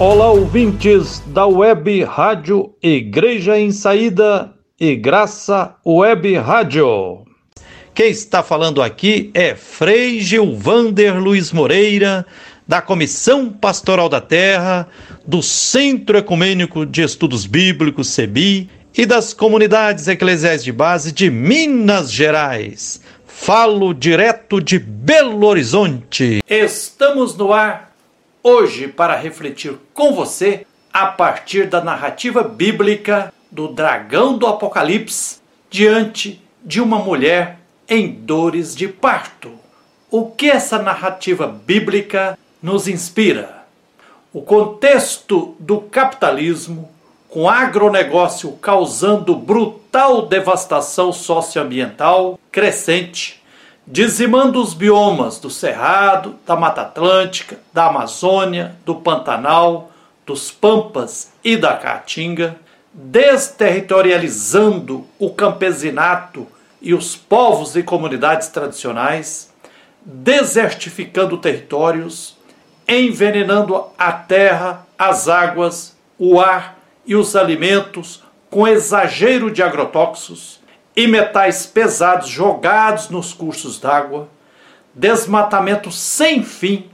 Olá, ouvintes da web rádio Igreja em Saída e Graça Web Rádio. Quem está falando aqui é Frei Gilvander Luiz Moreira, da Comissão Pastoral da Terra, do Centro Ecumênico de Estudos Bíblicos, CEBI, e das comunidades eclesiais de base de Minas Gerais. Falo direto de Belo Horizonte. Estamos no ar hoje para refletir com você a partir da narrativa bíblica do dragão do Apocalipse diante de uma mulher em dores de parto. O que essa narrativa bíblica nos inspira? O contexto do capitalismo, com agronegócio causando brutal devastação socioambiental crescente, dizimando os biomas do Cerrado, da Mata Atlântica, da Amazônia, do Pantanal, dos Pampas e da Caatinga, desterritorializando o campesinato e os povos e comunidades tradicionais, desertificando territórios, envenenando a terra, as águas, o ar e os alimentos com exagero de agrotóxicos e metais pesados jogados nos cursos d'água, desmatamento sem fim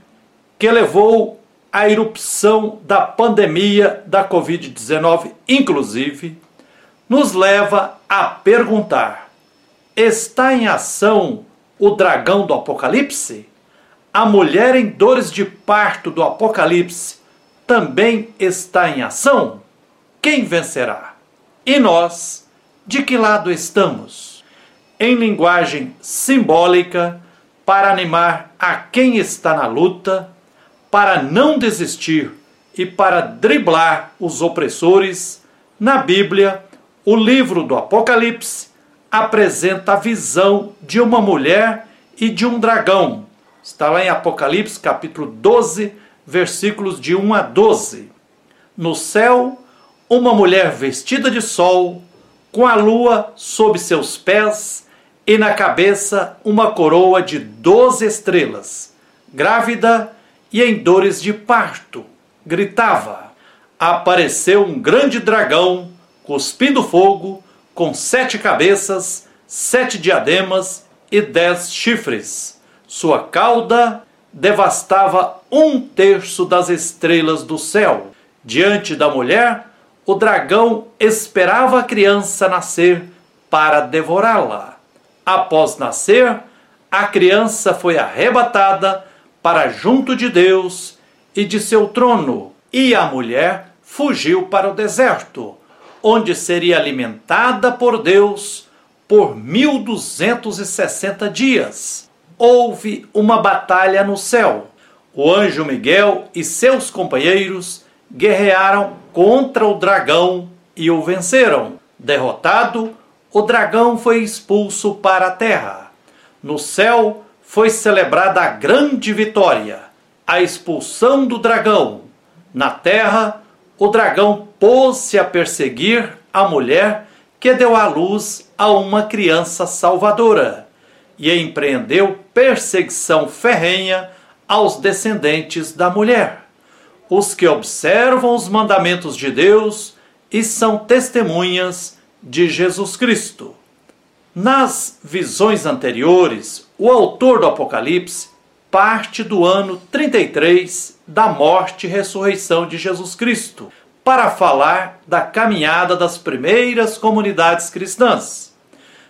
que levou à erupção da pandemia da Covid-19, inclusive, nos leva a perguntar: está em ação o dragão do Apocalipse? A mulher em dores de parto do Apocalipse também está em ação? Quem vencerá? E nós? De que lado estamos? Em linguagem simbólica, para animar a quem está na luta, para não desistir e para driblar os opressores, na Bíblia, o livro do Apocalipse apresenta a visão de uma mulher e de um dragão. Está lá em Apocalipse capítulo 12, versículos de 1 a 12. No céu, uma mulher vestida de sol, com a lua sob seus pés e na cabeça uma coroa de doze estrelas, grávida e em dores de parto, gritava. Apareceu um grande dragão, cuspindo fogo, com sete cabeças, sete diademas e dez chifres. Sua cauda devastava um terço das estrelas do céu. Diante da mulher, o dragão esperava a criança nascer para devorá-la. Após nascer, a criança foi arrebatada para junto de Deus e de seu trono, e a mulher fugiu para o deserto, onde seria alimentada por Deus por 1260 dias. Houve uma batalha no céu. O anjo Miguel e seus companheiros guerrearam contra o dragão e o venceram. Derrotado, o dragão foi expulso para a terra. No céu foi celebrada a grande vitória, a expulsão do dragão. Na terra, o dragão pôs-se a perseguir a mulher que deu à luz a uma criança salvadora e empreendeu perseguição ferrenha aos descendentes da mulher os que observam os mandamentos de Deus e são testemunhas de Jesus Cristo. Nas visões anteriores, o autor do Apocalipse parte do ano 33 da morte e ressurreição de Jesus Cristo para falar da caminhada das primeiras comunidades cristãs.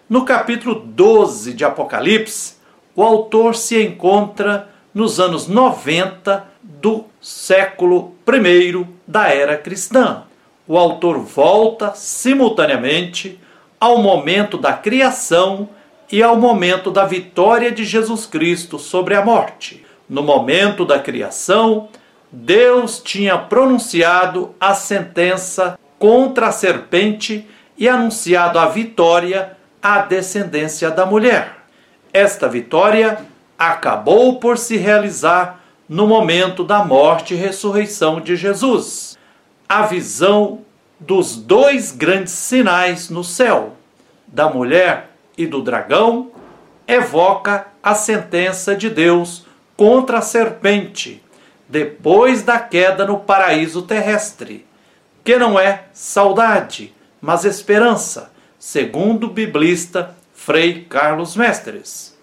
No capítulo 12 de Apocalipse, o autor se encontra nos anos 90 do século I da era cristã. O autor volta simultaneamente ao momento da criação e ao momento da vitória de Jesus Cristo sobre a morte. No momento da criação, Deus tinha pronunciado a sentença contra a serpente e anunciado a vitória à descendência da mulher. Esta vitória acabou por se realizar no momento da morte e ressurreição de Jesus. A visão dos dois grandes sinais no céu, da mulher e do dragão, evoca a sentença de Deus contra a serpente, depois da queda no paraíso terrestre, que não é saudade, mas esperança, segundo o biblista Frei Carlos Mestres.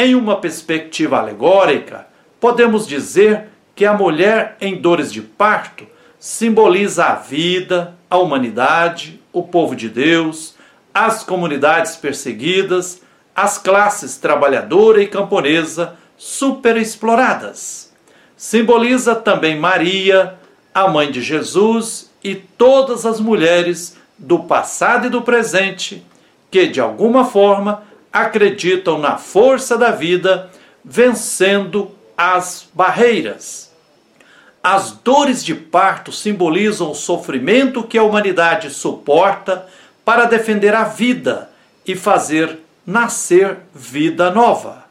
Em uma perspectiva alegórica, podemos dizer que a mulher em dores de parto simboliza a vida, a humanidade, o povo de Deus, as comunidades perseguidas, as classes trabalhadora e camponesa superexploradas. Simboliza também Maria, a mãe de Jesus e todas as mulheres do passado e do presente que, de alguma forma, acreditam na força da vida vencendo as barreiras. As dores de parto simbolizam o sofrimento que a humanidade suporta para defender a vida e fazer nascer vida nova.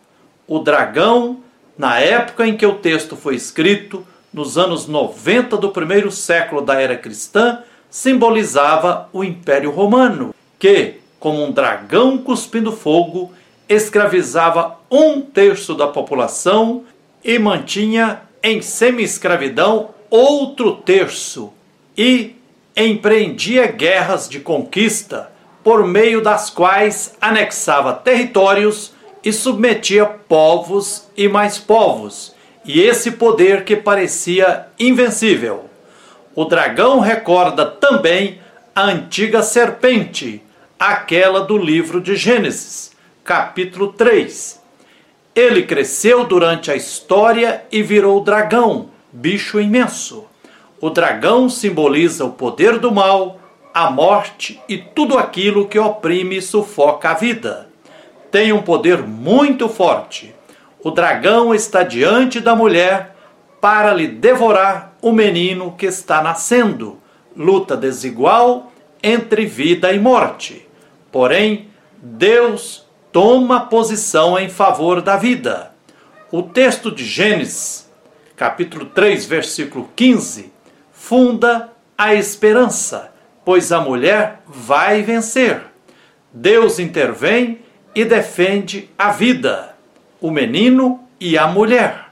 O dragão, na época em que o texto foi escrito, nos anos 90 do primeiro século da era cristã, simbolizava o Império Romano, que, como um dragão cuspindo fogo, escravizava um terço da população e mantinha em semi-escravidão outro terço e empreendia guerras de conquista por meio das quais anexava territórios e submetia povos e mais povos, e esse poder que parecia invencível. O dragão recorda também a antiga serpente, aquela do livro de Gênesis, capítulo 3. Ele cresceu durante a história e virou dragão, bicho imenso. O dragão simboliza o poder do mal, a morte e tudo aquilo que oprime e sufoca a vida. Tem um poder muito forte. O dragão está diante da mulher para lhe devorar o menino que está nascendo. Luta desigual entre vida e morte. Porém, Deus toma posição em favor da vida. O texto de Gênesis, capítulo 3, versículo 15, funda a esperança, pois a mulher vai vencer. Deus intervém e defende a vida, o menino e a mulher.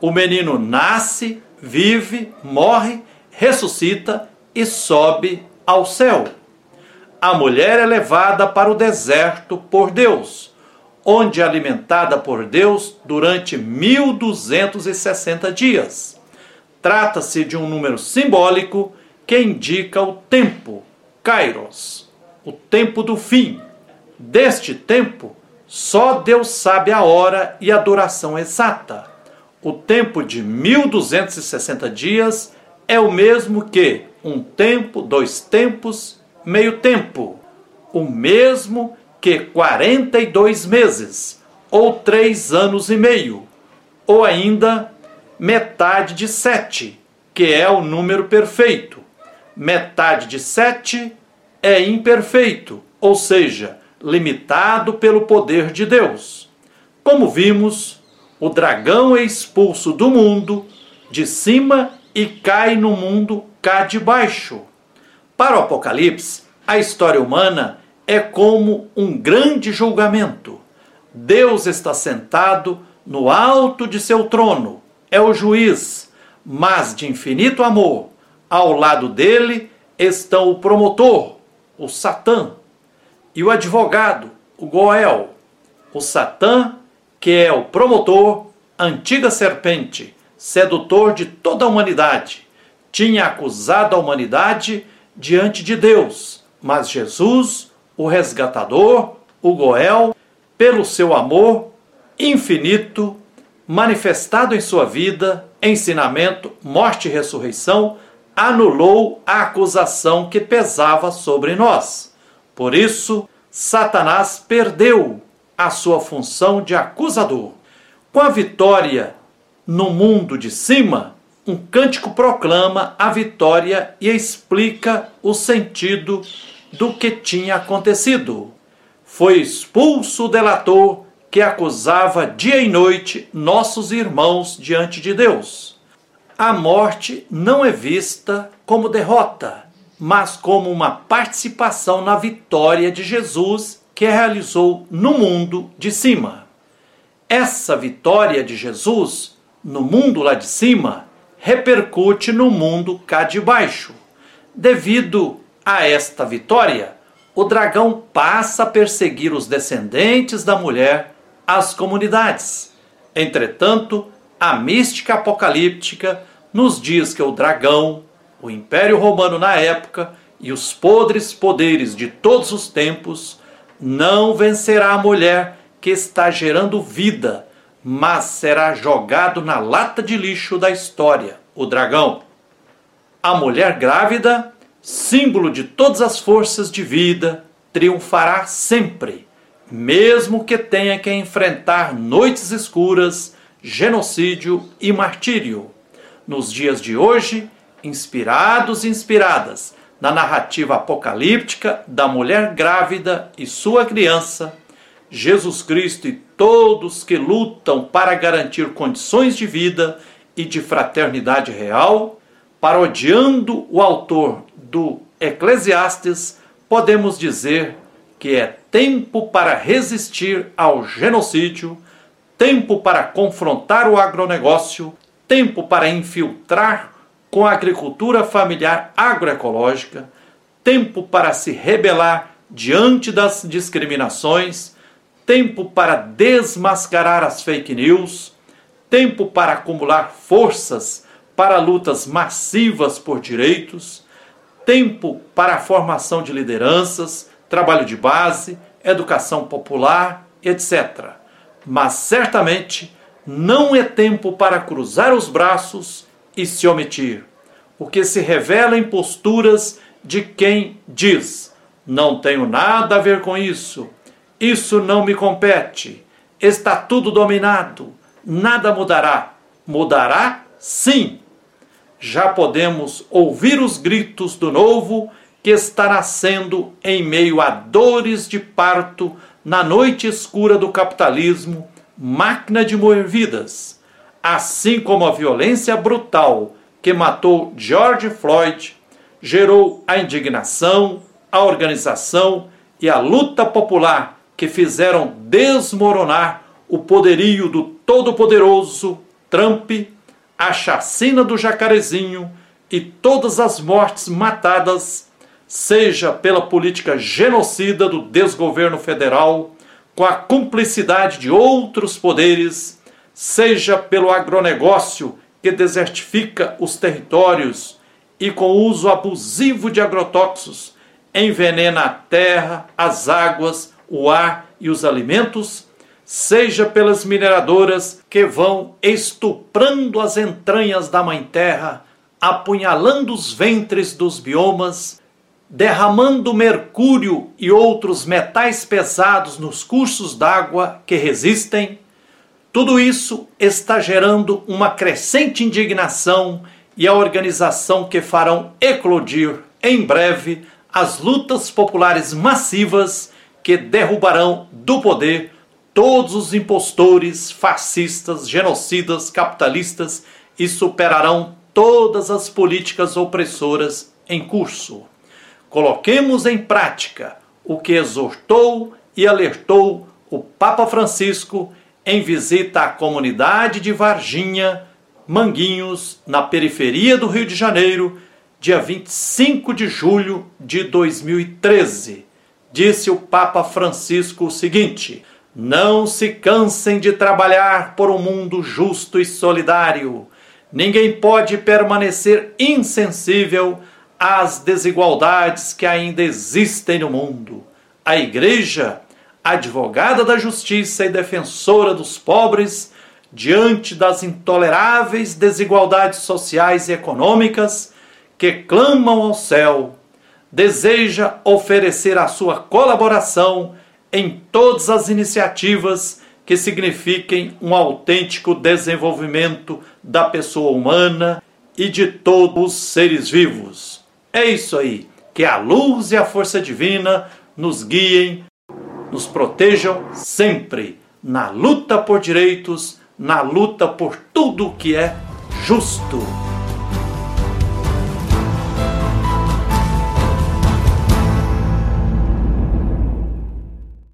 O menino nasce, vive, morre, ressuscita e sobe ao céu a mulher é levada para o deserto por Deus, onde é alimentada por Deus durante 1260 dias. Trata-se de um número simbólico que indica o tempo, Kairos, o tempo do fim. Deste tempo, só Deus sabe a hora e a duração exata. O tempo de 1260 dias é o mesmo que um tempo, dois tempos meio tempo, o mesmo que 42 meses, ou três anos e meio, ou ainda metade de sete, que é o número perfeito. Metade de sete é imperfeito, ou seja, limitado pelo poder de Deus. Como vimos, o dragão é expulso do mundo de cima e cai no mundo cá de baixo. Para o Apocalipse, a história humana é como um grande julgamento. Deus está sentado no alto de seu trono, é o juiz, mas de infinito amor. Ao lado dele estão o promotor, o Satã, e o advogado, o Goel. O Satã, que é o promotor, antiga serpente, sedutor de toda a humanidade, tinha acusado a humanidade diante de Deus, mas Jesus, o resgatador, o Goel, pelo seu amor infinito, manifestado em sua vida, ensinamento, morte e ressurreição, anulou a acusação que pesava sobre nós. Por isso, Satanás perdeu a sua função de acusador. Com a vitória no mundo de cima, um cântico proclama a vitória e explica o sentido do que tinha acontecido. Foi expulso o delator que acusava dia e noite nossos irmãos diante de Deus. A morte não é vista como derrota, mas como uma participação na vitória de Jesus que realizou no mundo de cima. Essa vitória de Jesus no mundo lá de cima repercute no mundo cá de baixo. Devido a esta vitória, o dragão passa a perseguir os descendentes da mulher às comunidades. Entretanto, a mística apocalíptica nos diz que o dragão, o Império Romano na época e os podres poderes de todos os tempos não vencerá a mulher que está gerando vida, mas será jogado na lata de lixo da história, o dragão. A mulher grávida, símbolo de todas as forças de vida, triunfará sempre, mesmo que tenha que enfrentar noites escuras, genocídio e martírio. Nos dias de hoje, inspirados e inspiradas na narrativa apocalíptica da mulher grávida e sua criança, Jesus Cristo e todos que lutam para garantir condições de vida e de fraternidade real, parodiando o autor do Eclesiastes, podemos dizer que é tempo para resistir ao genocídio, tempo para confrontar o agronegócio, tempo para infiltrar com a agricultura familiar agroecológica, tempo para se rebelar diante das discriminações, tempo para desmascarar as fake news, tempo para acumular forças para lutas massivas por direitos, tempo para a formação de lideranças, trabalho de base, educação popular, etc. Mas certamente não é tempo para cruzar os braços e se omitir, o que se revela em posturas de quem diz: não tenho nada a ver com isso, isso não me compete, está tudo dominado, nada mudará. Mudará sim. Já podemos ouvir os gritos do novo que está nascendo em meio a dores de parto na noite escura do capitalismo, máquina de moer vidas assim como a violência brutal que matou George Floyd gerou a indignação, a organização e a luta popular que fizeram desmoronar o poderio do todo-poderoso Trump, a chacina do Jacarezinho e todas as mortes matadas, seja pela política genocida do desgoverno federal, com a cumplicidade de outros poderes seja pelo agronegócio que desertifica os territórios e com o uso abusivo de agrotóxicos envenena a terra, as águas, o ar e os alimentos, seja pelas mineradoras que vão estuprando as entranhas da mãe terra, apunhalando os ventres dos biomas, derramando mercúrio e outros metais pesados nos cursos d'água que resistem, tudo isso está gerando uma crescente indignação e a organização que farão eclodir em breve as lutas populares massivas que derrubarão do poder todos os impostores, fascistas, genocidas, capitalistas e superarão todas as políticas opressoras em curso. Coloquemos em prática o que exortou e alertou o Papa Francisco em visita à comunidade de Varginha, Manguinhos, na periferia do Rio de Janeiro, dia 25 de julho de 2013. Disse o Papa Francisco o seguinte: Não se cansem de trabalhar por um mundo justo e solidário. Ninguém pode permanecer insensível às desigualdades que ainda existem no mundo. A Igreja advogada da justiça e defensora dos pobres, diante das intoleráveis desigualdades sociais e econômicas que clamam ao céu, deseja oferecer a sua colaboração em todas as iniciativas que signifiquem um autêntico desenvolvimento da pessoa humana e de todos os seres vivos. É isso aí, que a luz e a força divina nos guiem nos protejam sempre na luta por direitos, na luta por tudo que é justo.